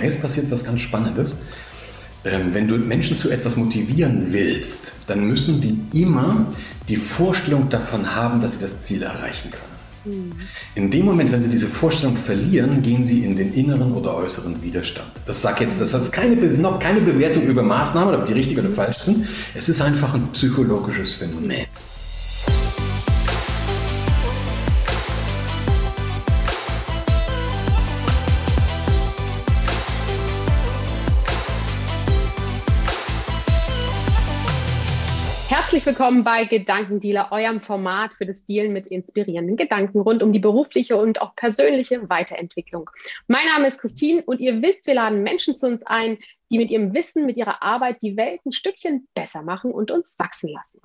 Und jetzt passiert was ganz Spannendes. Ähm, wenn du Menschen zu etwas motivieren willst, dann müssen die immer die Vorstellung davon haben, dass sie das Ziel erreichen können. In dem Moment, wenn sie diese Vorstellung verlieren, gehen sie in den inneren oder äußeren Widerstand. Das sagt jetzt, das heißt keine, noch keine Bewertung über Maßnahmen, ob die richtig oder falsch sind. Es ist einfach ein psychologisches Phänomen. Herzlich willkommen bei Gedankendealer, eurem Format für das Dealen mit inspirierenden Gedanken rund um die berufliche und auch persönliche Weiterentwicklung. Mein Name ist Christine und ihr wisst, wir laden Menschen zu uns ein, die mit ihrem Wissen, mit ihrer Arbeit die Welt ein Stückchen besser machen und uns wachsen lassen.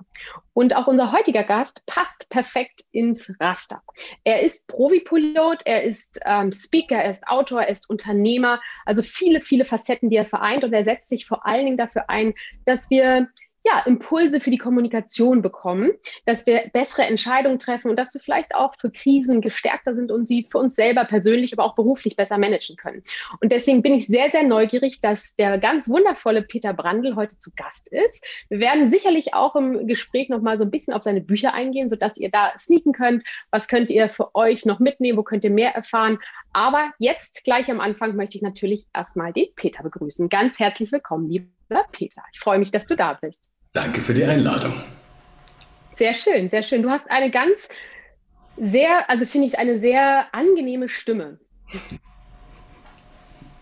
Und auch unser heutiger Gast passt perfekt ins Raster. Er ist Profi-Pilot, er ist ähm, Speaker, er ist Autor, er ist Unternehmer, also viele, viele Facetten, die er vereint und er setzt sich vor allen Dingen dafür ein, dass wir ja, Impulse für die Kommunikation bekommen, dass wir bessere Entscheidungen treffen und dass wir vielleicht auch für Krisen gestärkter sind und sie für uns selber persönlich, aber auch beruflich besser managen können. Und deswegen bin ich sehr, sehr neugierig, dass der ganz wundervolle Peter Brandl heute zu Gast ist. Wir werden sicherlich auch im Gespräch noch mal so ein bisschen auf seine Bücher eingehen, sodass ihr da sneaken könnt. Was könnt ihr für euch noch mitnehmen? Wo könnt ihr mehr erfahren? Aber jetzt gleich am Anfang möchte ich natürlich erstmal den Peter begrüßen. Ganz herzlich willkommen, lieber Peter. Ich freue mich, dass du da bist. Danke für die Einladung. Sehr schön, sehr schön. Du hast eine ganz sehr, also finde ich, eine sehr angenehme Stimme.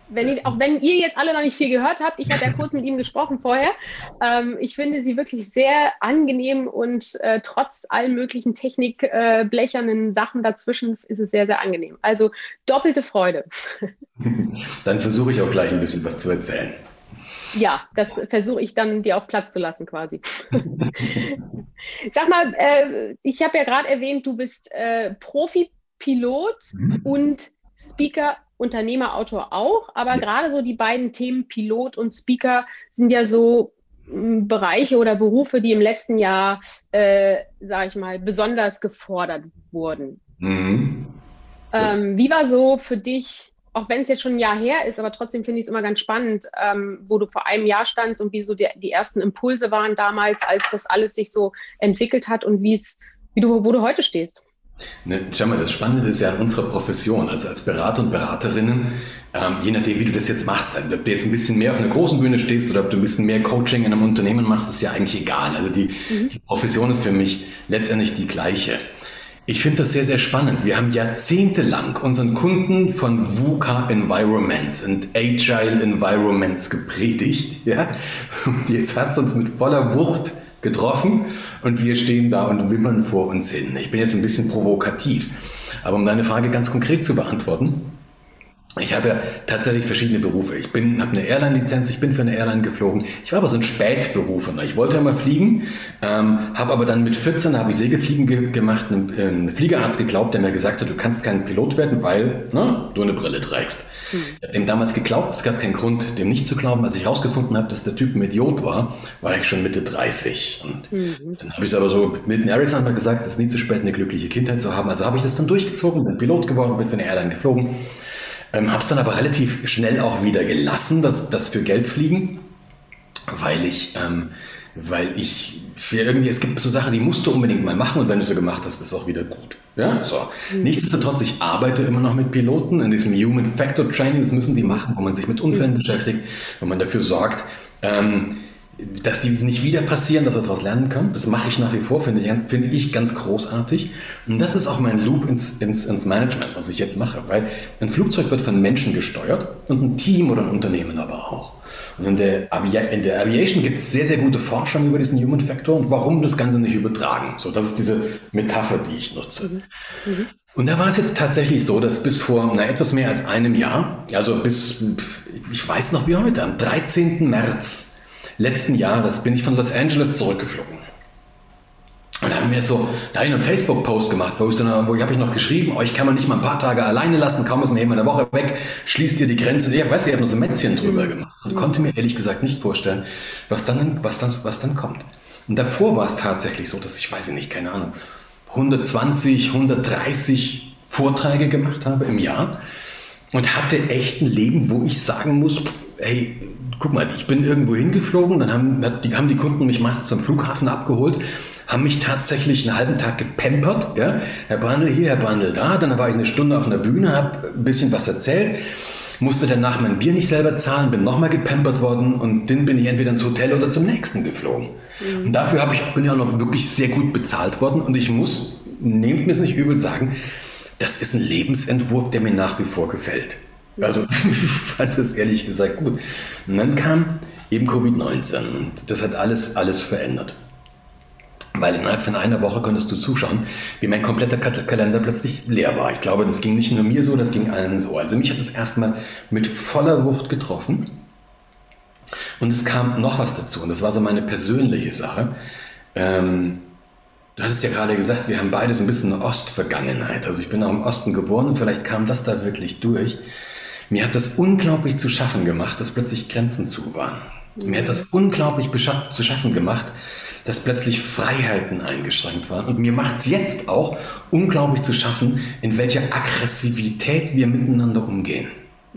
Wenn ich, auch wenn ihr jetzt alle noch nicht viel gehört habt, ich habe ja kurz mit ihm gesprochen vorher. Ähm, ich finde sie wirklich sehr angenehm und äh, trotz allen möglichen technikblechernen äh, Sachen dazwischen ist es sehr, sehr angenehm. Also doppelte Freude. Dann versuche ich auch gleich ein bisschen was zu erzählen. Ja, das versuche ich dann dir auch Platz zu lassen quasi. Sag mal, äh, ich habe ja gerade erwähnt, du bist äh, Profi-Pilot mhm. und Speaker, Unternehmer, Autor auch, aber ja. gerade so die beiden Themen Pilot und Speaker sind ja so hm, Bereiche oder Berufe, die im letzten Jahr, äh, sage ich mal, besonders gefordert wurden. Mhm. Ähm, wie war so für dich auch wenn es jetzt schon ein Jahr her ist, aber trotzdem finde ich es immer ganz spannend, ähm, wo du vor einem Jahr standst und wie so die, die ersten Impulse waren damals, als das alles sich so entwickelt hat und wie es, wie du, wo du heute stehst. Ne, schau mal, das Spannende ist ja an unserer Profession, also als Berater und Beraterinnen, ähm, je nachdem, wie du das jetzt machst, ob du jetzt ein bisschen mehr auf einer großen Bühne stehst oder ob du ein bisschen mehr Coaching in einem Unternehmen machst, ist ja eigentlich egal. Also die, mhm. die Profession ist für mich letztendlich die gleiche. Ich finde das sehr, sehr spannend. Wir haben jahrzehntelang unseren Kunden von VUCA Environments und Agile Environments gepredigt. Ja? Und jetzt hat es uns mit voller Wucht getroffen und wir stehen da und wimmern vor uns hin. Ich bin jetzt ein bisschen provokativ. Aber um deine Frage ganz konkret zu beantworten, ich habe ja tatsächlich verschiedene Berufe. Ich bin, habe eine Airline-Lizenz, ich bin für eine Airline geflogen. Ich war aber so ein Spätberufener. Ich wollte ja mal fliegen, ähm, habe aber dann mit 14 habe ich Segelfliegen ge gemacht. Ein, ein Fliegerarzt geglaubt, der mir gesagt hat, du kannst kein Pilot werden, weil ne, du eine Brille trägst. Hm. Ich habe dem damals geglaubt, es gab keinen Grund, dem nicht zu glauben. Als ich herausgefunden habe, dass der Typ ein Idiot war, war ich schon Mitte 30. Und mhm. dann habe ich es aber so mit Milton Erickson mal gesagt, es ist nie zu spät, eine glückliche Kindheit zu haben. Also habe ich das dann durchgezogen, bin Pilot geworden, bin für eine Airline geflogen ähm, habe es dann aber relativ schnell auch wieder gelassen, das, das für Geld fliegen, weil ich, ähm, weil ich für irgendwie, es gibt so Sachen, die musst du unbedingt mal machen und wenn du sie gemacht hast, ist auch wieder gut. Ja, so. Mhm. Nichtsdestotrotz, ich arbeite immer noch mit Piloten in diesem Human Factor Training, das müssen die machen, wo man sich mit Unfällen mhm. beschäftigt, wo man dafür sorgt, ähm, dass die nicht wieder passieren, dass wir daraus lernen können. Das mache ich nach wie vor, finde ich, finde ich ganz großartig. Und das ist auch mein Loop ins, ins, ins Management, was ich jetzt mache. Weil ein Flugzeug wird von Menschen gesteuert und ein Team oder ein Unternehmen aber auch. Und in der, Avi in der Aviation gibt es sehr, sehr gute Forschung über diesen Human Factor und warum das Ganze nicht übertragen. So, das ist diese Metapher, die ich nutze. Mhm. Mhm. Und da war es jetzt tatsächlich so, dass bis vor na, etwas mehr als einem Jahr, also bis, ich weiß noch wie heute, am 13. März letzten Jahres bin ich von Los Angeles zurückgeflogen. Und da haben wir so, da habe ich einen Facebook-Post gemacht, wo ich, so wo ich habe ich noch geschrieben, euch kann man nicht mal ein paar Tage alleine lassen, kaum ist man eben eine Woche weg, schließt ihr die Grenze. Ich weiß, ich habe nur so Mätzchen drüber gemacht und konnte mir ehrlich gesagt nicht vorstellen, was dann, was dann, was dann kommt. Und davor war es tatsächlich so, dass ich, weiß ich nicht, keine Ahnung, 120, 130 Vorträge gemacht habe im Jahr und hatte echt ein Leben, wo ich sagen muss, hey, guck mal, ich bin irgendwo hingeflogen, dann haben die, haben die Kunden mich meistens zum Flughafen abgeholt, haben mich tatsächlich einen halben Tag gepempert, ja, Herr Brandl hier, Herr Brandl da, dann war ich eine Stunde auf einer Bühne, habe ein bisschen was erzählt, musste danach mein Bier nicht selber zahlen, bin nochmal gepampert worden und dann bin ich entweder ins Hotel oder zum nächsten geflogen. Mhm. Und dafür habe ich, bin ich auch noch wirklich sehr gut bezahlt worden und ich muss, nehmt mir es nicht übel sagen, das ist ein Lebensentwurf, der mir nach wie vor gefällt. Also fand das ehrlich gesagt gut. Und dann kam eben Covid-19 und das hat alles, alles verändert. Weil innerhalb von einer Woche konntest du zuschauen, wie mein kompletter Kalender plötzlich leer war. Ich glaube, das ging nicht nur mir so, das ging allen so. Also mich hat das erstmal mit voller Wucht getroffen. Und es kam noch was dazu, und das war so meine persönliche Sache. Ähm, Du hast es ja gerade gesagt, wir haben beide so ein bisschen eine Ostvergangenheit. Also ich bin auch im Osten geboren und vielleicht kam das da wirklich durch. Mir hat das unglaublich zu schaffen gemacht, dass plötzlich Grenzen zu waren. Mhm. Mir hat das unglaublich zu schaffen gemacht, dass plötzlich Freiheiten eingeschränkt waren. Und mir macht es jetzt auch unglaublich zu schaffen, in welcher Aggressivität wir miteinander umgehen.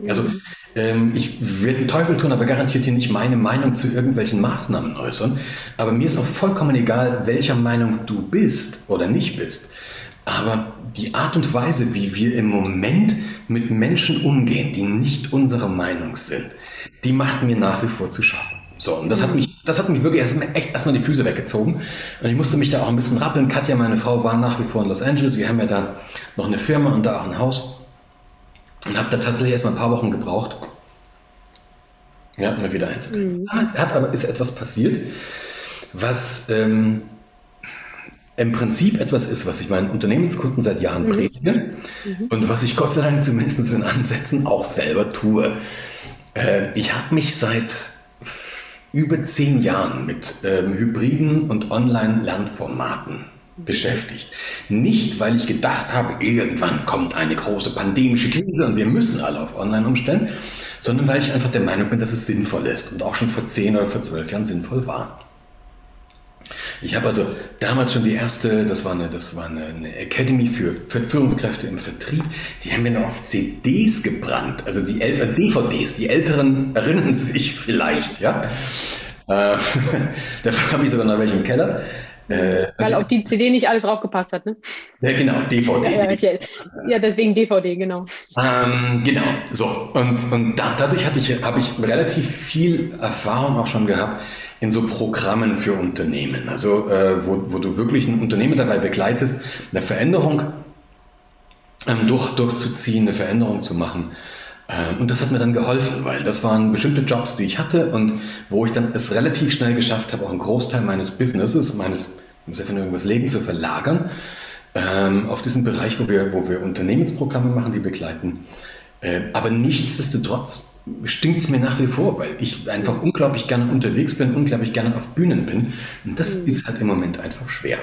Also mhm. ähm, ich werde den Teufel tun, aber garantiert hier nicht meine Meinung zu irgendwelchen Maßnahmen äußern. Aber mir ist auch vollkommen egal, welcher Meinung du bist oder nicht bist. Aber die Art und Weise, wie wir im Moment mit Menschen umgehen, die nicht unserer Meinung sind, die macht mir nach wie vor zu schaffen. So, und das hat mhm. mich, das hat mich wirklich erstmal, echt erstmal die Füße weggezogen. Und ich musste mich da auch ein bisschen rappeln. Katja, meine Frau, war nach wie vor in Los Angeles. Wir haben ja da noch eine Firma und da auch ein Haus. Und habe da tatsächlich erst mal ein paar Wochen gebraucht, ja, um wieder einzubringen. Mhm. Hat aber, ist etwas passiert, was ähm, im Prinzip etwas ist, was ich meinen Unternehmenskunden seit Jahren mhm. predige mhm. und was ich Gott sei Dank zumindest in Ansätzen auch selber tue. Äh, ich habe mich seit über zehn Jahren mit ähm, hybriden und Online-Lernformaten beschäftigt. Nicht, weil ich gedacht habe, irgendwann kommt eine große pandemische Krise und wir müssen alle auf Online umstellen, sondern weil ich einfach der Meinung bin, dass es sinnvoll ist und auch schon vor zehn oder vor zwölf Jahren sinnvoll war. Ich habe also damals schon die erste, das war eine, das war eine, eine Academy für, Führungskräfte im Vertrieb, die haben wir noch auf CDs gebrannt, also die älteren DVDs, die Älteren erinnern sich vielleicht, ja. Äh, davon habe ich sogar noch welche im Keller. Äh, Weil auf die CD nicht alles draufgepasst hat, ne? Ja, genau, DVD. Ja, okay. ja deswegen DVD, genau. Ähm, genau, so. Und, und da, dadurch hatte ich, habe ich relativ viel Erfahrung auch schon gehabt in so Programmen für Unternehmen. Also, äh, wo, wo du wirklich ein Unternehmen dabei begleitest, eine Veränderung ähm, durch, durchzuziehen, eine Veränderung zu machen. Ähm, und das hat mir dann geholfen, weil das waren bestimmte Jobs, die ich hatte und wo ich dann es relativ schnell geschafft habe, auch einen Großteil meines Businesses, meines, muss nur irgendwas Leben zu verlagern, ähm, auf diesen Bereich, wo wir, wo wir Unternehmensprogramme machen, die begleiten. Äh, aber nichtsdestotrotz stinkt es mir nach wie vor, weil ich einfach unglaublich gerne unterwegs bin, unglaublich gerne auf Bühnen bin. Und das mhm. ist halt im Moment einfach schwer.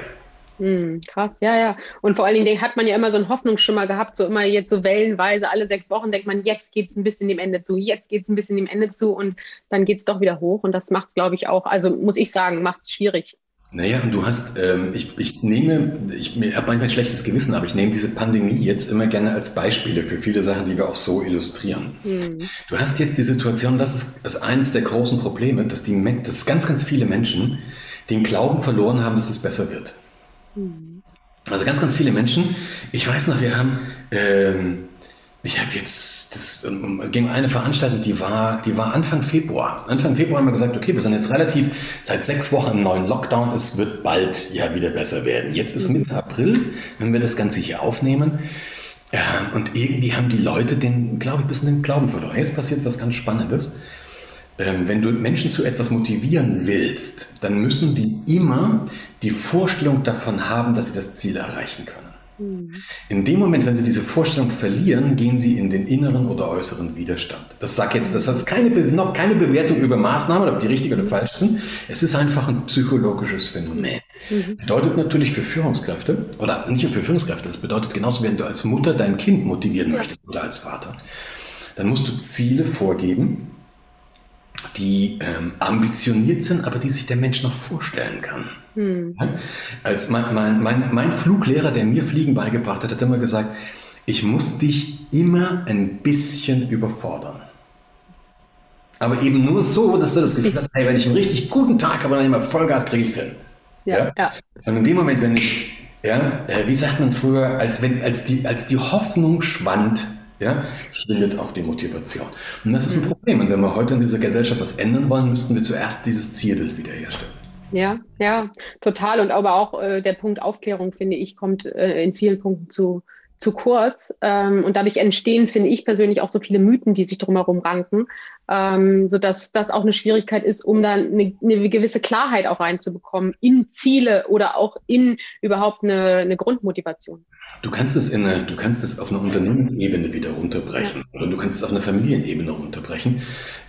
Hm, krass, ja, ja. Und vor allen Dingen hat man ja immer so einen Hoffnungsschimmer gehabt, so immer jetzt so wellenweise, alle sechs Wochen denkt man, jetzt geht es ein bisschen dem Ende zu, jetzt geht es ein bisschen dem Ende zu und dann geht es doch wieder hoch. Und das macht es, glaube ich, auch, also muss ich sagen, macht es schwierig. Naja, und du hast, ähm, ich, ich nehme, ich, habe manchmal ein schlechtes Gewissen, aber ich nehme diese Pandemie jetzt immer gerne als Beispiele für viele Sachen, die wir auch so illustrieren. Mhm. Du hast jetzt die Situation, das ist, das ist eines der großen Probleme, dass, die, dass ganz, ganz viele Menschen den Glauben verloren haben, dass es besser wird. Mhm. Also ganz, ganz viele Menschen. Ich weiß noch, wir haben, ähm, ich habe jetzt, das ging um eine Veranstaltung, die war, die war Anfang Februar. Anfang Februar haben wir gesagt, okay, wir sind jetzt relativ seit sechs Wochen im neuen Lockdown, es wird bald ja wieder besser werden. Jetzt ist Mitte April, wenn wir das Ganze hier aufnehmen. Ja, und irgendwie haben die Leute den, glaube ich, ein bisschen den Glauben verloren. Jetzt passiert was ganz Spannendes. Ähm, wenn du Menschen zu etwas motivieren willst, dann müssen die immer die Vorstellung davon haben, dass sie das Ziel erreichen können. Mhm. In dem Moment, wenn sie diese Vorstellung verlieren, gehen sie in den inneren oder äußeren Widerstand. Das sagt jetzt, das heißt keine, noch keine Bewertung über Maßnahmen, ob die richtig oder falsch sind. Es ist einfach ein psychologisches Phänomen. Mhm. Bedeutet natürlich für Führungskräfte, oder nicht nur für Führungskräfte, das bedeutet genauso, wenn du als Mutter dein Kind motivieren ja. möchtest oder als Vater, dann musst du Ziele vorgeben, die ähm, ambitioniert sind, aber die sich der Mensch noch vorstellen kann. Hm. Als mein, mein, mein, mein, Fluglehrer, der mir Fliegen beigebracht hat, hat immer gesagt, ich muss dich immer ein bisschen überfordern. Aber eben nur so, dass du das Gefühl hast, hey, wenn ich einen richtig guten Tag habe, dann immer Vollgas, kriege ich es hin. Ja, ja? ja. Und in dem Moment, wenn ich, ja, äh, wie sagt man früher, als, wenn, als, die, als die Hoffnung schwand, ja, schwindet auch die Motivation. Und das ist ein mhm. Problem. Und wenn wir heute in dieser Gesellschaft was ändern wollen, müssten wir zuerst dieses Zielbild wiederherstellen. Ja, ja, total. Und aber auch äh, der Punkt Aufklärung, finde ich, kommt äh, in vielen Punkten zu, zu kurz. Ähm, und dadurch entstehen, finde ich persönlich, auch so viele Mythen, die sich drumherum ranken, ähm, sodass das auch eine Schwierigkeit ist, um dann eine, eine, gewisse Klarheit auch reinzubekommen in Ziele oder auch in überhaupt eine, eine Grundmotivation. Du kannst es in eine, du kannst es auf einer Unternehmensebene wieder runterbrechen ja. oder du kannst es auf einer Familienebene runterbrechen.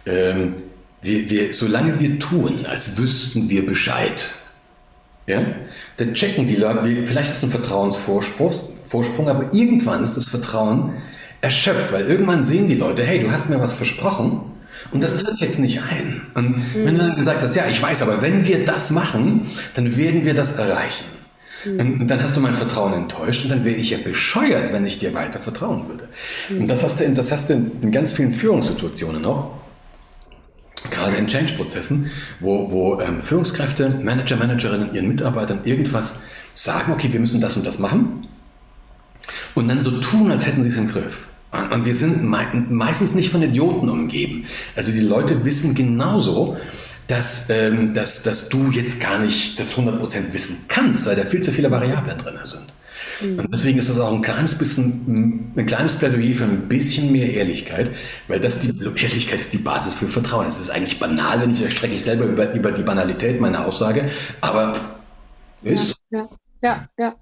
Ähm, wir, wir, solange wir tun, als wüssten wir Bescheid, ja, dann checken die Leute, vielleicht ist es ein Vertrauensvorsprung, Vorsprung, aber irgendwann ist das Vertrauen erschöpft, weil irgendwann sehen die Leute, hey, du hast mir was versprochen und das tritt jetzt nicht ein. Und mhm. wenn du dann gesagt hast, ja, ich weiß, aber wenn wir das machen, dann werden wir das erreichen. Mhm. Und dann hast du mein Vertrauen enttäuscht und dann wäre ich ja bescheuert, wenn ich dir weiter vertrauen würde. Mhm. Und das hast, du in, das hast du in ganz vielen Führungssituationen auch gerade in Change-Prozessen, wo, wo ähm, Führungskräfte, Manager, Managerinnen ihren Mitarbeitern irgendwas sagen, okay, wir müssen das und das machen und dann so tun, als hätten sie es im Griff. Und wir sind meistens nicht von Idioten umgeben. Also die Leute wissen genauso, dass, ähm, dass, dass du jetzt gar nicht das 100% wissen kannst, weil da viel zu viele Variablen drin sind. Mhm. Und deswegen ist das auch ein kleines bisschen, ein kleines Plädoyer für ein bisschen mehr Ehrlichkeit, weil das die Ehrlichkeit ist die Basis für Vertrauen. Es ist eigentlich banal, wenn ich erstrecke ich selber über, über die Banalität meiner Aussage, aber ist. Ja, ja, ja. Ja,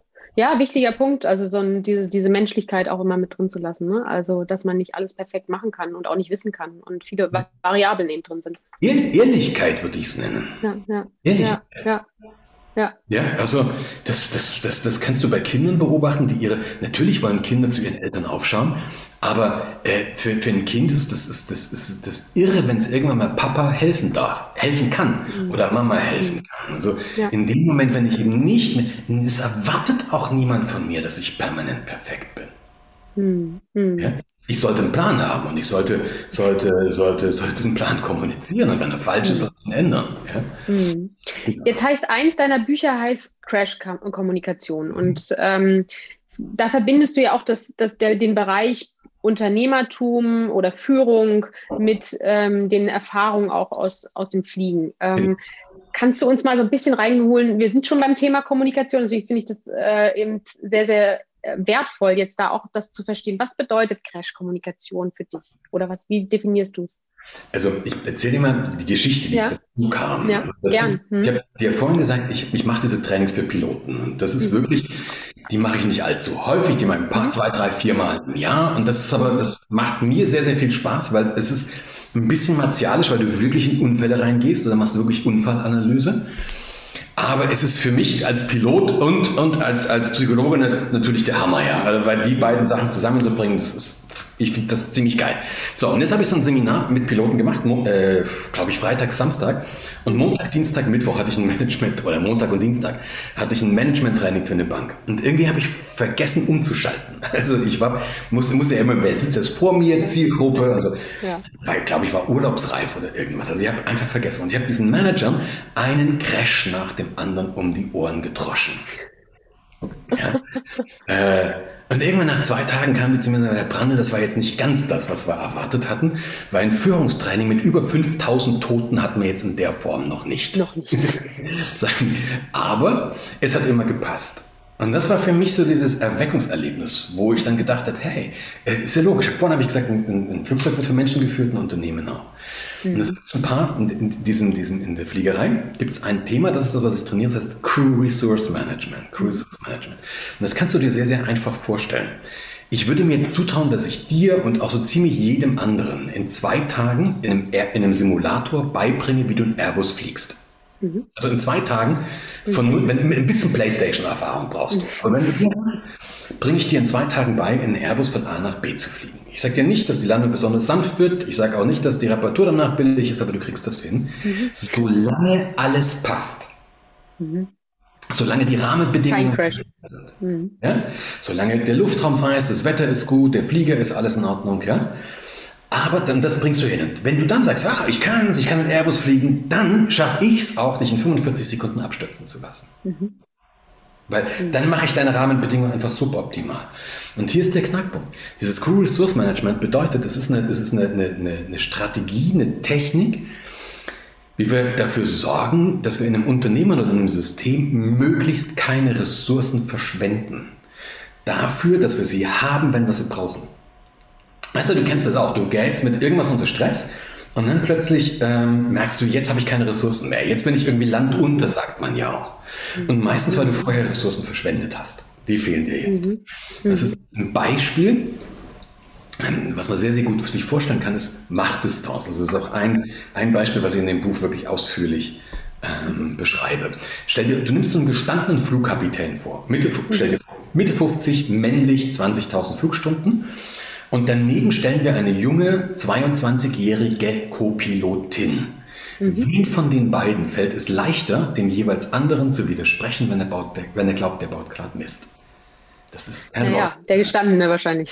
wichtiger Punkt, also so ein, diese, diese Menschlichkeit auch immer mit drin zu lassen. Ne? Also, dass man nicht alles perfekt machen kann und auch nicht wissen kann und viele Variablen eben drin sind. Ehrlichkeit würde ich es nennen. Ja, ja. Ehrlichkeit. Ja, ja. Ja. Ja, also das, das, das, das kannst du bei Kindern beobachten, die ihre, natürlich wollen Kinder zu ihren Eltern aufschauen, aber äh, für, für ein Kind ist das, ist, das, ist das irre, wenn es irgendwann mal Papa helfen darf, helfen kann mhm. oder Mama helfen mhm. kann. Also ja. in dem Moment, wenn ich eben nicht mehr, es erwartet auch niemand von mir, dass ich permanent perfekt bin. Mhm. mhm. Ja? Ich sollte einen Plan haben und ich sollte, sollte, sollte, sollte diesen Plan kommunizieren und wenn er falsch ist, mhm. ändern. Ja? Mhm. Jetzt heißt eins deiner Bücher heißt Crash-Kommunikation und ähm, da verbindest du ja auch das, das, der, den Bereich Unternehmertum oder Führung mit ähm, den Erfahrungen auch aus, aus dem Fliegen. Ähm, kannst du uns mal so ein bisschen reinholen? Wir sind schon beim Thema Kommunikation, deswegen finde ich das äh, eben sehr, sehr wertvoll, jetzt da auch das zu verstehen. Was bedeutet Crash-Kommunikation für dich? Oder was, wie definierst du es? Also ich erzähle dir mal die Geschichte, wie ja. es dazu kam. Ja, also, gern. Hm. Ich habe dir vorhin gesagt, ich, ich mache diese Trainings für Piloten. Und das ist mhm. wirklich, die mache ich nicht allzu häufig, die mache ich ein paar, mhm. zwei, drei, vier Mal im Jahr. Und das ist aber, das macht mir sehr, sehr viel Spaß, weil es ist ein bisschen martialisch, weil du wirklich in Unfälle reingehst. Da machst du wirklich Unfallanalyse. Aber es ist für mich als Pilot und, und als, als Psychologe natürlich der Hammer, ja. Also, weil die beiden Sachen zusammenzubringen, das ist ich finde das ziemlich geil. So, und jetzt habe ich so ein Seminar mit Piloten gemacht, äh, glaube ich, Freitag, Samstag. Und Montag, Dienstag, Mittwoch hatte ich ein Management, oder Montag und Dienstag hatte ich ein Management-Training für eine Bank. Und irgendwie habe ich vergessen umzuschalten. Also ich war, musste, musste ja immer, wer sitzt jetzt vor mir, Zielgruppe, also, ja. weil, glaube ich, war urlaubsreif oder irgendwas. Also ich habe einfach vergessen. Und ich habe diesen Managern einen Crash nach dem anderen um die Ohren gedroschen. Ja. äh, und irgendwann nach zwei Tagen kam die zu mir und sagte, Herr Brandl, das war jetzt nicht ganz das, was wir erwartet hatten, weil ein Führungstraining mit über 5000 Toten hatten wir jetzt in der Form noch nicht. Noch nicht. Aber es hat immer gepasst. Und das war für mich so dieses Erweckungserlebnis, wo ich dann gedacht habe, hey, äh, ist ja logisch. Vorhin habe ich gesagt, ein, ein Flugzeug wird für Menschen geführt, ein Unternehmen auch. Mhm. Und es gibt so ein paar, in, in, diesem, diesem, in der Fliegerei gibt es ein Thema, das ist das, was ich trainiere, das heißt Crew Resource Management. Crew Resource Management. Und das kannst du dir sehr, sehr einfach vorstellen. Ich würde mir jetzt zutrauen, dass ich dir und auch so ziemlich jedem anderen in zwei Tagen in einem, in einem Simulator beibringe, wie du einen Airbus fliegst. Mhm. Also in zwei Tagen, von, mhm. wenn du ein bisschen Playstation-Erfahrung brauchst. Mhm. Und wenn du die hast, bringe ich dir in zwei Tagen bei, in Airbus von A nach B zu fliegen. Ich sage dir nicht, dass die Landung besonders sanft wird. Ich sage auch nicht, dass die Reparatur danach billig ist, aber du kriegst das hin. Mhm. Solange alles passt. Mhm. solange die Rahmenbedingungen sind. Mhm. Ja? Solange der Luftraum frei ist, das Wetter ist gut, der Flieger ist alles in Ordnung, ja. Aber dann, das bringst du hin. Und wenn du dann sagst, ja, ich kann es, ich kann mit Airbus fliegen, dann schaffe ich es auch, dich in 45 Sekunden abstürzen zu lassen. Mhm. Weil dann mache ich deine Rahmenbedingungen einfach suboptimal. Und hier ist der Knackpunkt. Dieses Crew Resource Management bedeutet, es ist, eine, es ist eine, eine, eine Strategie, eine Technik, wie wir dafür sorgen, dass wir in einem Unternehmen oder in einem System möglichst keine Ressourcen verschwenden. Dafür, dass wir sie haben, wenn wir sie brauchen. Weißt du, du kennst das auch. Du gehst mit irgendwas unter Stress und dann plötzlich ähm, merkst du, jetzt habe ich keine Ressourcen mehr. Jetzt bin ich irgendwie landunter, sagt man ja auch. Und meistens, weil du vorher Ressourcen verschwendet hast. Die fehlen dir jetzt. Mhm. Das ist ein Beispiel, ähm, was man sehr, sehr gut sich vorstellen kann, ist Machtdistanz. Das ist auch ein, ein Beispiel, was ich in dem Buch wirklich ausführlich ähm, beschreibe. Stell dir, du nimmst so einen gestandenen Flugkapitän vor. Mitte, stell dir vor, Mitte 50, männlich, 20.000 Flugstunden. Und daneben stellen wir eine junge 22-jährige Co-Pilotin. Mhm. Wem von den beiden fällt es leichter, dem jeweils anderen zu widersprechen, wenn er, baut, wenn er glaubt, der baut gerade Mist? Das ist ein Ja, der Gestandene wahrscheinlich.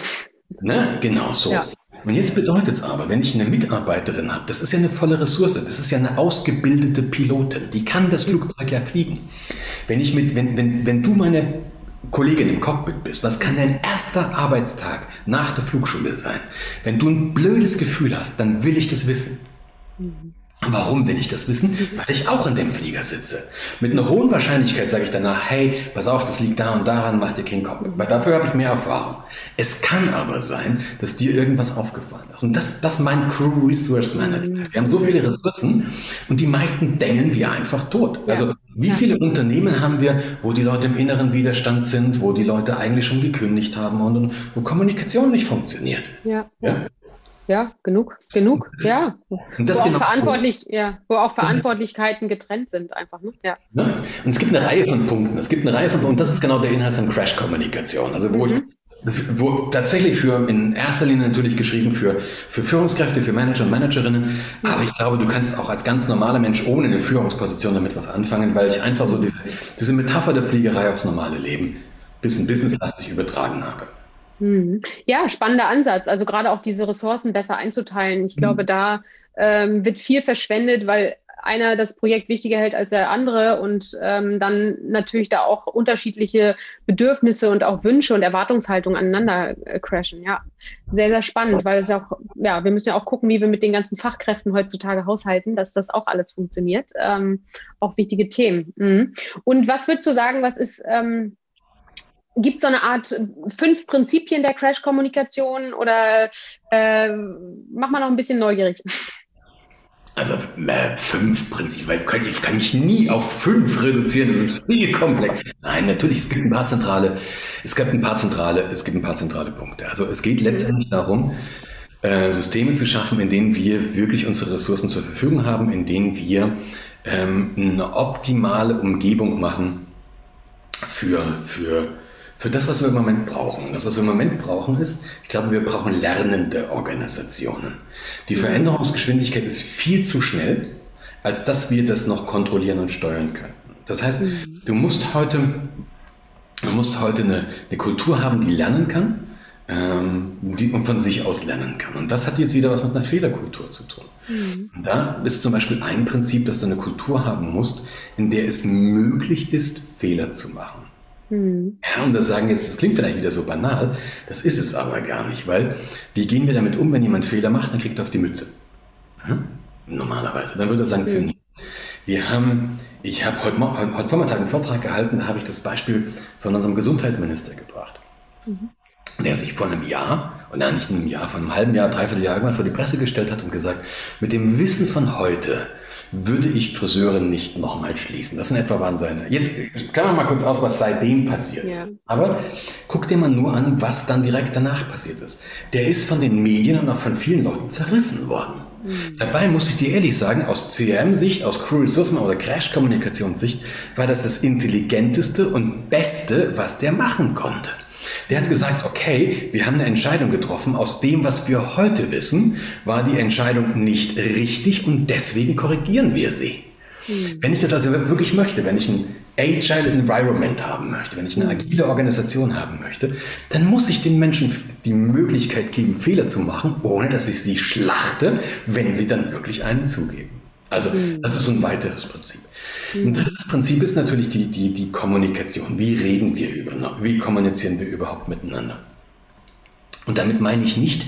Ne? Genau so. Ja. Und jetzt bedeutet es aber, wenn ich eine Mitarbeiterin habe, das ist ja eine volle Ressource, das ist ja eine ausgebildete Pilotin, die kann das Flugzeug ja fliegen. Wenn, ich mit, wenn, wenn, wenn du meine Kollegin im Cockpit bist, das kann dein erster Arbeitstag nach der Flugschule sein. Wenn du ein blödes Gefühl hast, dann will ich das wissen. Mhm. Warum will ich das wissen? Weil ich auch in dem Flieger sitze. Mit einer hohen Wahrscheinlichkeit sage ich danach, hey, pass auf, das liegt da und daran, mach dir keinen Kopf. Weil dafür habe ich mehr Erfahrung. Es kann aber sein, dass dir irgendwas aufgefallen ist. Und das, das mein Crew Resource Management. Wir haben so viele Ressourcen und die meisten denken wir einfach tot. Also wie viele Unternehmen haben wir, wo die Leute im inneren Widerstand sind, wo die Leute eigentlich schon gekündigt haben und, wo Kommunikation nicht funktioniert? Ja. ja? Ja, genug, genug, ja. Wo, genau auch verantwortlich, ja, wo auch Verantwortlichkeiten getrennt sind, einfach. Ne? Ja. ja. Und es gibt eine Reihe von Punkten. Es gibt eine Reihe von Punkten. Und das ist genau der Inhalt von Crash-Kommunikation. Also wo mhm. ich wo tatsächlich für in erster Linie natürlich geschrieben für, für Führungskräfte, für Manager und Managerinnen. Mhm. Aber ich glaube, du kannst auch als ganz normaler Mensch ohne eine Führungsposition damit was anfangen, weil ich einfach so diese, diese Metapher der Fliegerei aufs normale Leben bisschen businesslastig übertragen habe. Mhm. Ja, spannender Ansatz. Also gerade auch diese Ressourcen besser einzuteilen. Ich glaube, mhm. da ähm, wird viel verschwendet, weil einer das Projekt wichtiger hält als der andere und ähm, dann natürlich da auch unterschiedliche Bedürfnisse und auch Wünsche und Erwartungshaltungen aneinander äh, crashen. Ja, sehr, sehr spannend, weil es auch, ja, wir müssen ja auch gucken, wie wir mit den ganzen Fachkräften heutzutage haushalten, dass das auch alles funktioniert. Ähm, auch wichtige Themen. Mhm. Und was würdest du sagen, was ist ähm, Gibt es so eine Art fünf Prinzipien der Crash-Kommunikation oder äh, mach mal noch ein bisschen neugierig? Also äh, fünf Prinzipien, kann ich, kann ich nie auf fünf reduzieren, das ist viel komplex. Nein, natürlich, es gibt ein paar zentrale, es gibt ein paar zentrale, es gibt ein paar zentrale Punkte. Also es geht letztendlich darum, äh, Systeme zu schaffen, in denen wir wirklich unsere Ressourcen zur Verfügung haben, in denen wir ähm, eine optimale Umgebung machen für, für für das, was wir im Moment brauchen. Das, was wir im Moment brauchen, ist, ich glaube, wir brauchen lernende Organisationen. Die mhm. Veränderungsgeschwindigkeit ist viel zu schnell, als dass wir das noch kontrollieren und steuern können. Das heißt, mhm. du musst heute, du musst heute eine, eine Kultur haben, die lernen kann ähm, die, und von sich aus lernen kann. Und das hat jetzt wieder was mit einer Fehlerkultur zu tun. Mhm. Da ist zum Beispiel ein Prinzip, dass du eine Kultur haben musst, in der es möglich ist, Fehler zu machen. Mhm. Ja, und das sagen jetzt, das klingt vielleicht wieder so banal, das ist es aber gar nicht, weil wie gehen wir damit um, wenn jemand Fehler macht, dann kriegt er auf die Mütze. Ja? Normalerweise, dann wird er sanktioniert. Mhm. Wir haben, ich habe heute, heute Vormittag einen Vortrag gehalten, da habe ich das Beispiel von unserem Gesundheitsminister gebracht. Mhm. Der sich vor einem Jahr, und ja nicht in einem Jahr, von einem halben Jahr, dreiviertel Jahr irgendwann vor die Presse gestellt hat und gesagt, mit dem Wissen von heute würde ich Friseure nicht nochmal schließen. Das in etwa waren seine. Jetzt kann man mal kurz aus, was seitdem passiert ja. ist. Aber guck dir mal nur an, was dann direkt danach passiert ist. Der ist von den Medien und auch von vielen Leuten zerrissen worden. Mhm. Dabei muss ich dir ehrlich sagen, aus CRM-Sicht, aus Crew Resource oder Crash-Kommunikationssicht, war das das intelligenteste und beste, was der machen konnte. Der hat gesagt, okay, wir haben eine Entscheidung getroffen. Aus dem, was wir heute wissen, war die Entscheidung nicht richtig und deswegen korrigieren wir sie. Mhm. Wenn ich das also wirklich möchte, wenn ich ein Agile Environment haben möchte, wenn ich eine agile Organisation haben möchte, dann muss ich den Menschen die Möglichkeit geben, Fehler zu machen, ohne dass ich sie schlachte, wenn sie dann wirklich einen zugeben. Also mhm. das ist so ein weiteres Prinzip. Mhm. Ein drittes Prinzip ist natürlich die, die, die Kommunikation. Wie reden wir über, wie kommunizieren wir überhaupt miteinander? Und damit meine ich nicht,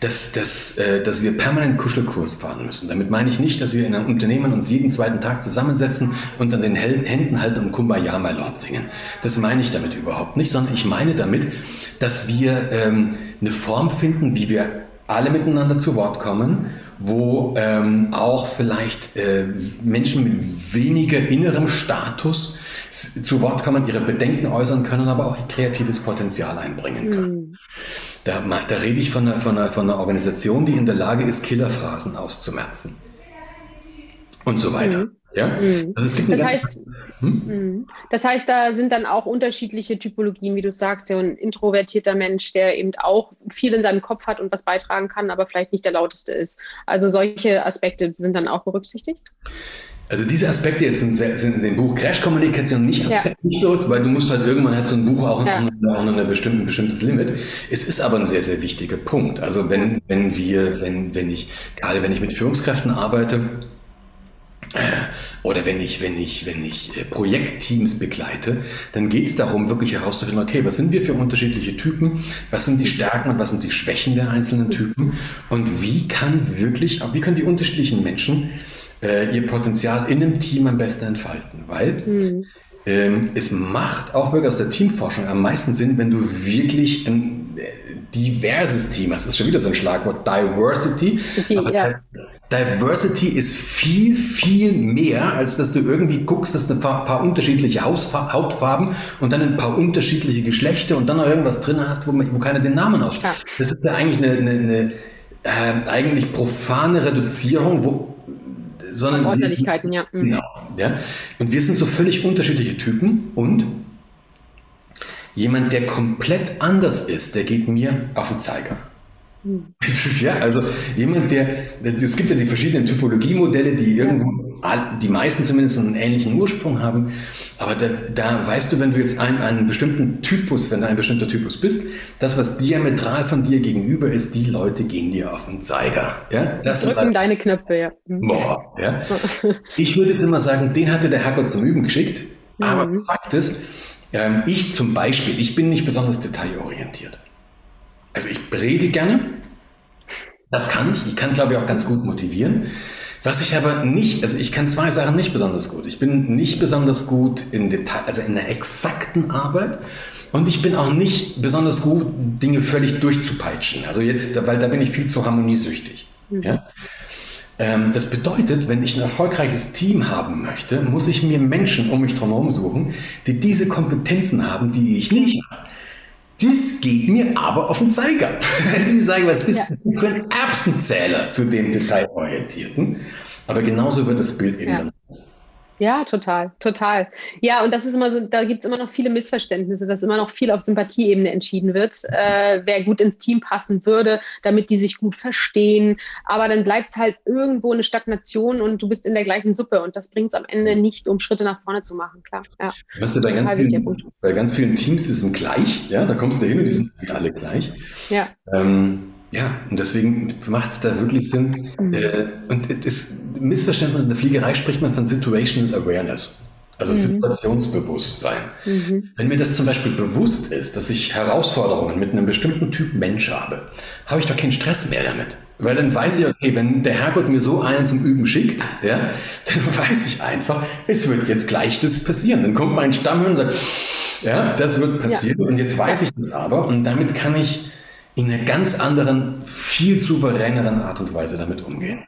dass, dass, äh, dass wir permanent Kuschelkurs fahren müssen. Damit meine ich nicht, dass wir in einem Unternehmen uns jeden zweiten Tag zusammensetzen, uns an den Händen halten und Kumbaya, my Lord singen. Das meine ich damit überhaupt nicht, sondern ich meine damit, dass wir ähm, eine Form finden, wie wir alle miteinander zu Wort kommen, wo ähm, auch vielleicht äh, Menschen mit weniger innerem Status zu Wort kommen, ihre Bedenken äußern können, aber auch ihr kreatives Potenzial einbringen können. Mhm. Da, da, rede ich von einer, von, einer, von einer, Organisation, die in der Lage ist, Killerphrasen auszumerzen. Und so weiter. Mhm. Ja? Mhm. Also es gibt das, heißt, hm? Mhm. das heißt, da sind dann auch unterschiedliche Typologien, wie du sagst, ja, ein introvertierter Mensch, der eben auch viel in seinem Kopf hat und was beitragen kann, aber vielleicht nicht der lauteste ist. Also solche Aspekte sind dann auch berücksichtigt? Also diese Aspekte jetzt sind, sind in dem Buch Crash-Kommunikation nicht Aspekte ja. weil du musst halt irgendwann hat so ein Buch auch, ja. auch ein bestimmten, bestimmtes Limit. Es ist aber ein sehr, sehr wichtiger Punkt. Also wenn, wenn wir, wenn, wenn ich, gerade wenn ich mit Führungskräften arbeite, oder wenn ich, wenn ich, wenn ich äh, Projektteams begleite, dann geht es darum, wirklich herauszufinden, okay, was sind wir für unterschiedliche Typen, was sind die Stärken und was sind die Schwächen der einzelnen Typen und wie kann wirklich, wie können die unterschiedlichen Menschen äh, ihr Potenzial in einem Team am besten entfalten. Weil mhm. ähm, es macht auch wirklich aus der Teamforschung am meisten Sinn, wenn du wirklich ein äh, diverses Team hast. Das ist schon wieder so ein Schlagwort, Diversity. Die, ja. Diversity ist viel, viel mehr, als dass du irgendwie guckst, dass du ein paar, paar unterschiedliche Hautfarben und dann ein paar unterschiedliche Geschlechter und dann noch irgendwas drin hast, wo, wo keiner den Namen ausspricht. Ja. Das ist ja eigentlich eine, eine, eine äh, eigentlich profane Reduzierung, wo sondern Äußerlichkeiten, ja. Mhm. Genau, ja. Und wir sind so völlig unterschiedliche Typen und jemand, der komplett anders ist, der geht mir auf den Zeiger. Ja, also jemand, der, es gibt ja die verschiedenen Typologiemodelle, die irgendwo die meisten zumindest einen ähnlichen Ursprung haben. Aber da, da weißt du, wenn du jetzt einen, einen bestimmten Typus, wenn du ein bestimmter Typus bist, das, was diametral von dir gegenüber ist, die Leute gehen dir auf den Zeiger. Ja? Das Drücken halt, deine Knöpfe, ja. Mhm. Boah, ja. Ich würde jetzt immer sagen, den hatte der Herrgott zum Üben geschickt. Aber mhm. Fakt ist, ähm, ich zum Beispiel, ich bin nicht besonders detailorientiert. Also ich rede gerne. Das kann ich. Ich kann, glaube ich, auch ganz gut motivieren. Was ich aber nicht, also ich kann zwei Sachen nicht besonders gut. Ich bin nicht besonders gut in Detail, also in der exakten Arbeit. Und ich bin auch nicht besonders gut, Dinge völlig durchzupeitschen. Also jetzt, weil da bin ich viel zu harmoniesüchtig. Mhm. Ja? Ähm, das bedeutet, wenn ich ein erfolgreiches Team haben möchte, muss ich mir Menschen um mich herum suchen, die diese Kompetenzen haben, die ich nicht habe. Das geht mir aber auf den Zeiger. Die sagen, was bist ja. du für ein Erbsenzähler zu dem Detailorientierten? Aber genauso wird das Bild eben ja. dann ja, total, total. Ja, und das ist immer so, da gibt es immer noch viele Missverständnisse, dass immer noch viel auf Sympathieebene entschieden wird, äh, wer gut ins Team passen würde, damit die sich gut verstehen. Aber dann bleibt es halt irgendwo eine Stagnation und du bist in der gleichen Suppe und das bringt es am Ende nicht, um Schritte nach vorne zu machen, klar. Ja. Weißt du, bei ganz, vielen, bei ganz vielen Teams, die sind gleich, ja, da kommst du hin und die sind alle gleich. Ja. Ähm, ja, und deswegen macht es da wirklich Sinn. Mhm. Äh, und das Missverständnis in der Fliegerei spricht man von Situational Awareness, also mhm. Situationsbewusstsein. Mhm. Wenn mir das zum Beispiel bewusst ist, dass ich Herausforderungen mit einem bestimmten Typ Mensch habe, habe ich doch keinen Stress mehr damit. Weil dann weiß ich, okay, wenn der Herrgott mir so einen zum Üben schickt, ja, dann weiß ich einfach, es wird jetzt gleich das passieren. Dann kommt mein Stammhirn und sagt, ja, das wird passieren. Ja. Und jetzt weiß ich das aber und damit kann ich in einer ganz anderen, viel souveräneren Art und Weise damit umgehen.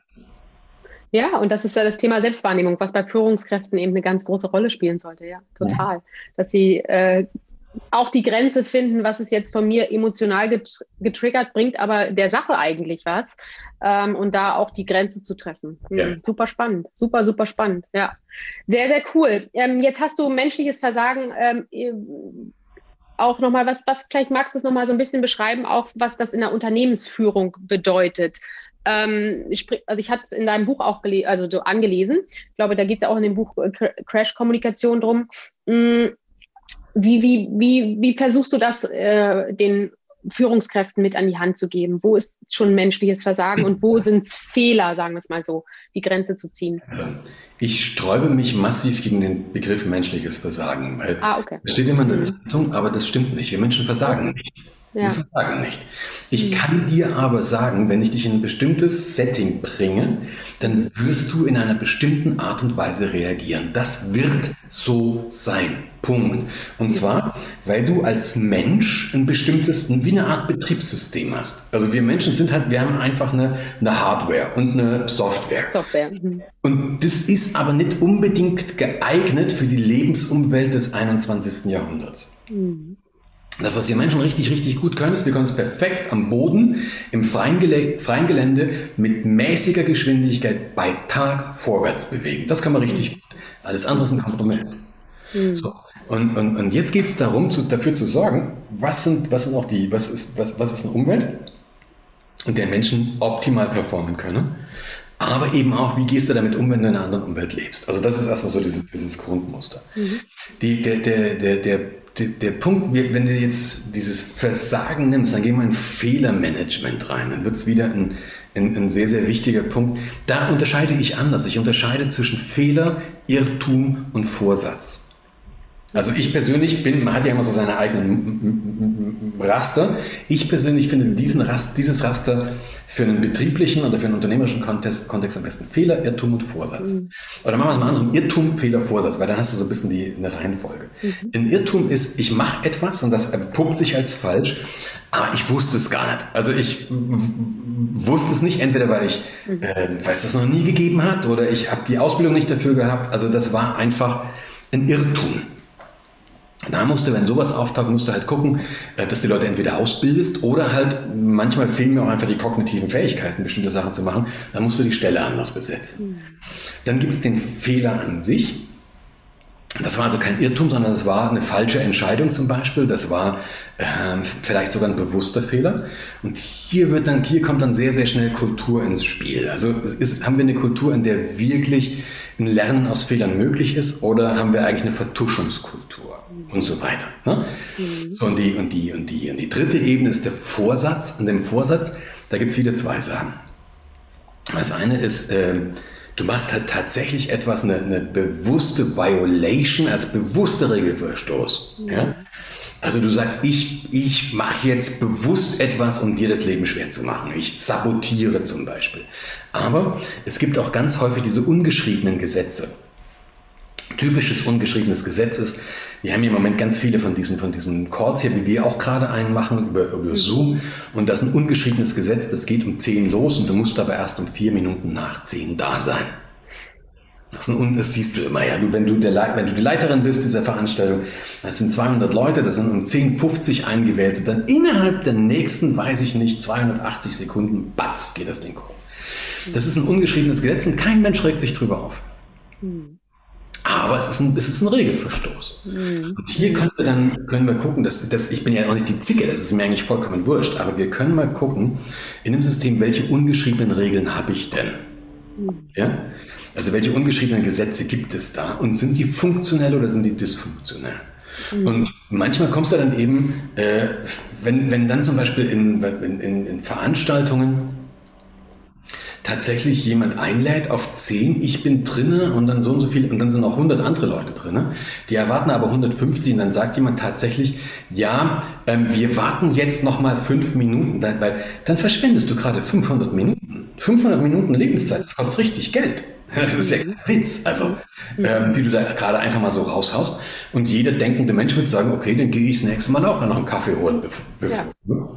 Ja, und das ist ja das Thema Selbstwahrnehmung, was bei Führungskräften eben eine ganz große Rolle spielen sollte. Ja, total. Ja. Dass sie äh, auch die Grenze finden, was es jetzt von mir emotional getr getriggert bringt, aber der Sache eigentlich was. Ähm, und da auch die Grenze zu treffen. Mhm, ja. Super spannend, super, super spannend. Ja, sehr, sehr cool. Ähm, jetzt hast du menschliches Versagen ähm, auch nochmal, was, was, vielleicht magst du es nochmal so ein bisschen beschreiben, auch was das in der Unternehmensführung bedeutet. Ähm, also ich hatte es in deinem Buch auch also so angelesen. Ich glaube, da geht es ja auch in dem Buch äh, Crash-Kommunikation drum. Mm, wie, wie, wie, wie versuchst du das äh, den Führungskräften mit an die Hand zu geben? Wo ist schon menschliches Versagen und wo sind es Fehler, sagen wir es mal so, die Grenze zu ziehen? Ich sträube mich massiv gegen den Begriff menschliches Versagen, weil ah, okay. das steht immer in der mhm. Zeitung, aber das stimmt nicht. Wir Menschen versagen nicht. Ja. Wir versagen nicht. Ich mhm. kann dir aber sagen, wenn ich dich in ein bestimmtes Setting bringe, dann wirst du in einer bestimmten Art und Weise reagieren. Das wird so sein. Punkt. Und zwar, weil du als Mensch ein bestimmtes, wie eine Art Betriebssystem hast. Also wir Menschen sind halt, wir haben einfach eine, eine Hardware und eine Software. Software. Mhm. Und das ist aber nicht unbedingt geeignet für die Lebensumwelt des 21. Jahrhunderts. Mhm. Das, was wir Menschen richtig, richtig gut können, ist, wir können uns perfekt am Boden, im freien, Gele freien Gelände mit mäßiger Geschwindigkeit bei Tag vorwärts bewegen. Das kann man richtig gut. Alles andere ist ein Kompromiss. Mhm. So. Und, und, und jetzt geht es darum, zu, dafür zu sorgen, was sind, was sind auch die, was ist, was, was ist eine Umwelt, in der Menschen optimal performen können. Aber eben auch, wie gehst du damit um, wenn du in einer anderen Umwelt lebst? Also das ist erstmal so dieses, dieses Grundmuster. Mhm. Die, der, der, der, der der, der Punkt, wenn du jetzt dieses Versagen nimmst, dann gehen wir in Fehlermanagement rein. Dann wird es wieder ein, ein, ein, sehr, sehr wichtiger Punkt. Da unterscheide ich anders. Ich unterscheide zwischen Fehler, Irrtum und Vorsatz. Also ich persönlich bin, man hat ja immer so seine eigenen Raster. Ich persönlich finde diesen Rast, dieses Raster für einen betrieblichen oder für einen unternehmerischen Kontext, Kontext am besten Fehler, Irrtum und Vorsatz. Mhm. Oder machen wir es mal andersrum, Irrtum, Fehler, Vorsatz, weil dann hast du so ein bisschen die, eine Reihenfolge. Mhm. Ein Irrtum ist, ich mache etwas und das puppt sich als falsch, aber ich wusste es gar nicht. Also ich wusste es nicht, entweder weil ich, mhm. äh, weil es das noch nie gegeben hat oder ich habe die Ausbildung nicht dafür gehabt. Also das war einfach ein Irrtum. Da musst du, wenn sowas auftaucht, musst du halt gucken, äh, dass die Leute entweder ausbildest oder halt, manchmal fehlen mir auch einfach die kognitiven Fähigkeiten, bestimmte Sachen zu machen, dann musst du die Stelle anders besetzen. Mhm. Dann gibt es den Fehler an sich. Das war also kein Irrtum, sondern es war eine falsche Entscheidung zum Beispiel. Das war äh, vielleicht sogar ein bewusster Fehler. Und hier wird dann, hier kommt dann sehr, sehr schnell Kultur ins Spiel. Also ist, haben wir eine Kultur, in der wirklich ein Lernen aus Fehlern möglich ist, oder haben wir eigentlich eine Vertuschungskultur? und so weiter. Ne? Mhm. So, und, die, und, die, und, die, und die dritte Ebene ist der Vorsatz. Und im Vorsatz, da gibt es wieder zwei Sachen. Das eine ist, äh, du machst halt tatsächlich etwas, eine, eine bewusste Violation als bewusster Regelverstoß. Mhm. Ja? Also du sagst, ich, ich mache jetzt bewusst etwas, um dir das Leben schwer zu machen. Ich sabotiere zum Beispiel. Aber es gibt auch ganz häufig diese ungeschriebenen Gesetze typisches ungeschriebenes Gesetz ist. Wir haben im Moment ganz viele von diesen, von diesen Calls hier, wie wir auch gerade einen machen, über, über mhm. Zoom. Und das ist ein ungeschriebenes Gesetz, das geht um 10 los und du musst aber erst um vier Minuten nach 10 da sein. Das, ein, das siehst du immer, ja. Du, wenn, du der, wenn du die Leiterin bist dieser Veranstaltung, das sind 200 Leute, das sind um 10, 50 eingewählte, dann innerhalb der nächsten, weiß ich nicht, 280 Sekunden, batz, geht das Ding hoch. Das ist ein ungeschriebenes Gesetz und kein Mensch regt sich drüber auf. Aber es ist ein, es ist ein Regelverstoß. Und hier können wir dann können wir gucken, dass, dass ich bin ja auch nicht die Zicke, das ist mir eigentlich vollkommen wurscht, aber wir können mal gucken in dem System, welche ungeschriebenen Regeln habe ich denn? Ja? Also welche ungeschriebenen Gesetze gibt es da und sind die funktionell oder sind die dysfunktionell? Mhm. Und manchmal kommst du dann eben, äh, wenn, wenn dann zum Beispiel in, in, in Veranstaltungen tatsächlich jemand einlädt auf 10, ich bin drinne und dann so und so viel und dann sind auch 100 andere Leute drinne. Die erwarten aber 150 und dann sagt jemand tatsächlich, ja, ähm, wir warten jetzt noch mal fünf Minuten, weil dann verschwendest du gerade 500 Minuten. 500 Minuten Lebenszeit, das kostet richtig Geld. Das ist ja kein Witz, also ähm, die du da gerade einfach mal so raushaust. Und jeder denkende Mensch wird sagen, okay, dann gehe ich das nächste Mal auch noch einen Kaffee holen. Ja. ne?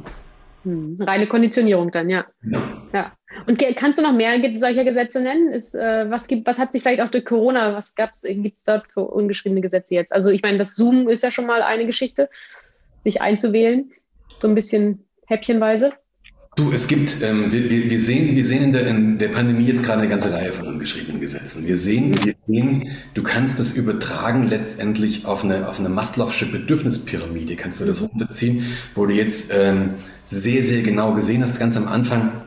hm, Reine Konditionierung dann, ja. ja. ja. Und kannst du noch mehr solcher Gesetze nennen? Ist, äh, was, gibt, was hat sich vielleicht auch durch Corona, was gibt es dort für ungeschriebene Gesetze jetzt? Also ich meine, das Zoom ist ja schon mal eine Geschichte, sich einzuwählen, so ein bisschen häppchenweise. Du, es gibt, ähm, wir, wir, sehen, wir sehen in der, in der Pandemie jetzt gerade eine ganze Reihe von ungeschriebenen Gesetzen. Wir sehen, wir sehen, du kannst das übertragen letztendlich auf eine, auf eine Maslow'sche Bedürfnispyramide, kannst du das runterziehen, wo du jetzt ähm, sehr, sehr genau gesehen hast, ganz am Anfang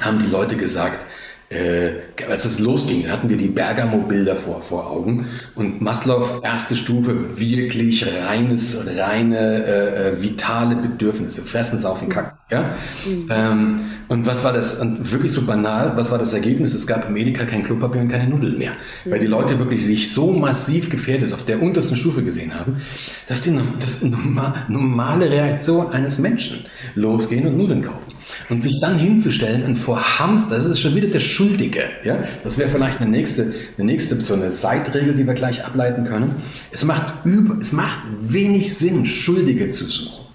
haben die Leute gesagt, äh, als es losging, hatten wir die Bergamo-Bilder vor, vor Augen und Maslow, erste Stufe, wirklich reines, reine, äh, äh vitale Bedürfnisse, fressen, saufen, kacken. Ja? Mhm. Ähm, und was war das, und wirklich so banal, was war das Ergebnis? Es gab im Edeka kein Klopapier und keine Nudeln mehr, mhm. weil die Leute wirklich sich so massiv gefährdet auf der untersten Stufe gesehen haben, dass die das normale Reaktion eines Menschen losgehen und Nudeln kaufen. Und sich dann hinzustellen und vor Hamster, das ist schon wieder der Schuldige. Ja? Das wäre vielleicht eine nächste, eine nächste so eine Seitregel, die wir gleich ableiten können. Es macht, über, es macht wenig Sinn, Schuldige zu suchen.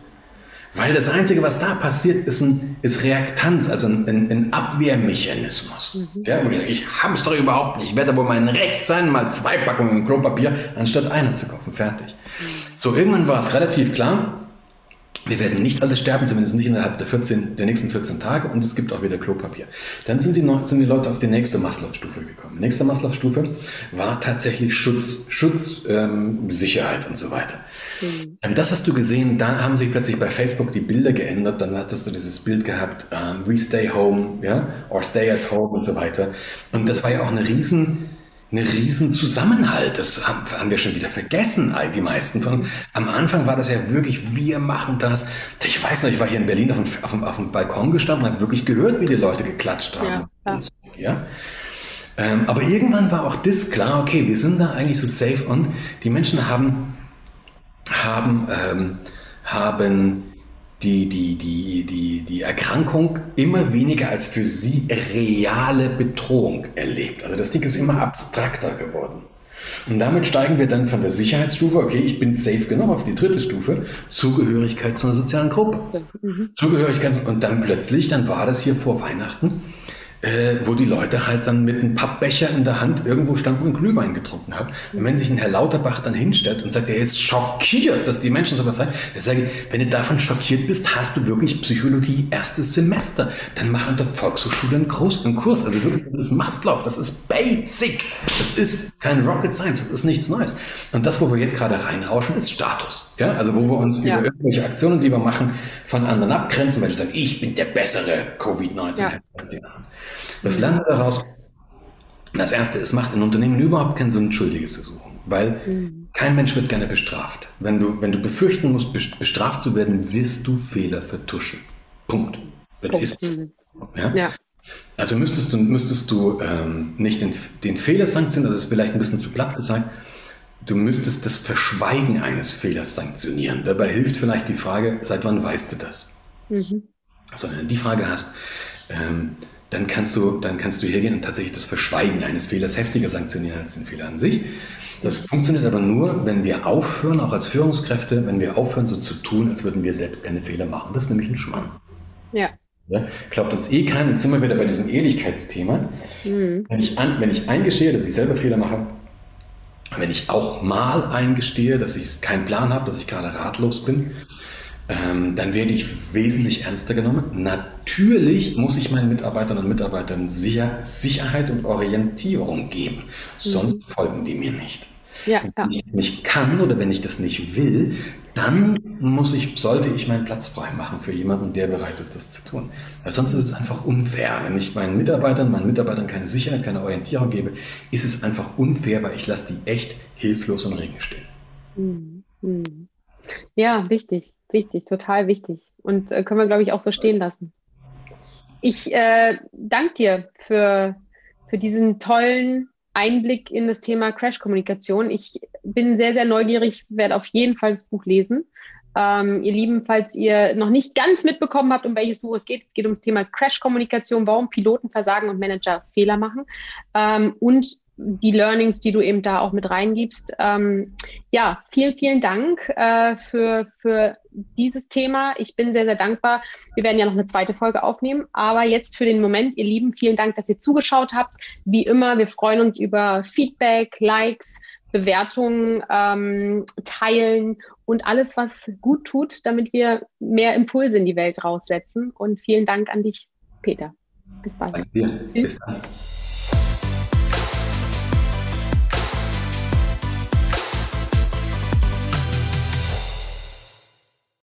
Weil das Einzige, was da passiert, ist, ein, ist Reaktanz, also ein, ein, ein Abwehrmechanismus. Mhm. Ja, ich hamstere überhaupt nicht. Ich werde wohl mein Recht sein, mal zwei Packungen Klopapier anstatt eine zu kaufen. Fertig. Mhm. So, irgendwann war es relativ klar, wir werden nicht alle sterben, zumindest nicht innerhalb der, 14, der nächsten 14 Tage und es gibt auch wieder Klopapier. Dann sind die, sind die Leute auf die nächste Maslow-Stufe gekommen. Die nächste Maslow-Stufe war tatsächlich Schutz, Schutz ähm, Sicherheit und so weiter. Mhm. Ähm, das hast du gesehen, da haben sich plötzlich bei Facebook die Bilder geändert, dann hattest du dieses Bild gehabt, ähm, we stay home, ja, or stay at home und so weiter. Und das war ja auch eine riesen eine riesen Zusammenhalt. Das haben wir schon wieder vergessen, die meisten von uns. Am Anfang war das ja wirklich, wir machen das. Ich weiß noch, ich war hier in Berlin auf dem, auf dem, auf dem Balkon gestanden und habe wirklich gehört, wie die Leute geklatscht haben. Ja, ja. Ähm, aber irgendwann war auch das klar, okay, wir sind da eigentlich so safe und die Menschen haben, haben, ähm, haben die, die, die, die, die Erkrankung immer weniger als für sie reale Bedrohung erlebt. Also das Ding ist immer abstrakter geworden. Und damit steigen wir dann von der Sicherheitsstufe, okay, ich bin safe genug, auf die dritte Stufe, Zugehörigkeit zu einer sozialen Gruppe. Mhm. Zugehörigkeit, und dann plötzlich, dann war das hier vor Weihnachten, äh, wo die Leute halt dann mit einem Pappbecher in der Hand irgendwo standen und Glühwein getrunken haben. Und wenn sich ein Herr Lauterbach dann hinstellt und sagt, er ist schockiert, dass die Menschen sowas sagen, dann sage ich, wenn du davon schockiert bist, hast du wirklich Psychologie erstes Semester. Dann mach an der Volkshochschule einen, Kurs. Einen Kurs. Also wirklich, das ist Mastlauf, das ist Basic. Das ist kein Rocket Science, das ist nichts Neues. Und das, wo wir jetzt gerade reinrauschen, ist Status. Ja? Also wo wir uns ja. über irgendwelche Aktionen, die wir machen, von anderen abgrenzen, weil du sagst, ich bin der bessere Covid-19 ja. als die anderen. Was lernen wir daraus? Das erste, es macht in Unternehmen überhaupt keinen Sinn, Schuldige zu suchen, weil mhm. kein Mensch wird gerne bestraft. Wenn du, wenn du befürchten musst, bestraft zu werden, wirst du Fehler vertuschen. Punkt. Das Punkt. ist. Ja? ja? Also müsstest du, müsstest du ähm, nicht den, den Fehler sanktionieren, das ist vielleicht ein bisschen zu platt gesagt, du müsstest das Verschweigen eines Fehlers sanktionieren. Dabei hilft vielleicht die Frage, seit wann weißt du das? Mhm. Also du die Frage hast, ähm, dann kannst du, dann kannst du hergehen und tatsächlich das Verschweigen eines Fehlers heftiger sanktionieren als den Fehler an sich. Das funktioniert aber nur, wenn wir aufhören, auch als Führungskräfte, wenn wir aufhören, so zu tun, als würden wir selbst keine Fehler machen. Das ist nämlich ein Schmarrn. Ja. ja. Glaubt uns eh keiner, jetzt sind wir wieder bei diesem Ehrlichkeitsthema. Mhm. Wenn, ich an, wenn ich eingestehe, dass ich selber Fehler mache, wenn ich auch mal eingestehe, dass ich keinen Plan habe, dass ich gerade ratlos bin, ähm, dann werde ich wesentlich ernster genommen. Natürlich muss ich meinen Mitarbeitern und Mitarbeitern Sicher Sicherheit und Orientierung geben, sonst mhm. folgen die mir nicht. Ja, ja. Wenn ich das nicht kann oder wenn ich das nicht will, dann muss ich, sollte ich meinen Platz frei machen für jemanden, der bereit ist, das zu tun. Weil sonst ist es einfach unfair. Wenn ich meinen Mitarbeitern, meinen Mitarbeitern keine Sicherheit, keine Orientierung gebe, ist es einfach unfair, weil ich lasse die echt hilflos im Regen stehen. Mhm. mhm. Ja, wichtig. Wichtig, total wichtig. Und äh, können wir, glaube ich, auch so stehen lassen. Ich äh, danke dir für, für diesen tollen Einblick in das Thema Crash-Kommunikation. Ich bin sehr, sehr neugierig, werde auf jeden Fall das Buch lesen. Ähm, ihr Lieben, falls ihr noch nicht ganz mitbekommen habt, um welches Buch es geht, es geht ums Thema Crash-Kommunikation, warum Piloten versagen und Manager Fehler machen. Ähm, und die Learnings, die du eben da auch mit reingibst. Ähm, ja, vielen, vielen Dank äh, für, für dieses Thema. Ich bin sehr, sehr dankbar. Wir werden ja noch eine zweite Folge aufnehmen. Aber jetzt für den Moment, ihr Lieben, vielen Dank, dass ihr zugeschaut habt. Wie immer, wir freuen uns über Feedback, Likes, Bewertungen ähm, teilen und alles, was gut tut, damit wir mehr Impulse in die Welt raussetzen. Und vielen Dank an dich, Peter. Bis bald. Danke dir. Bis dann.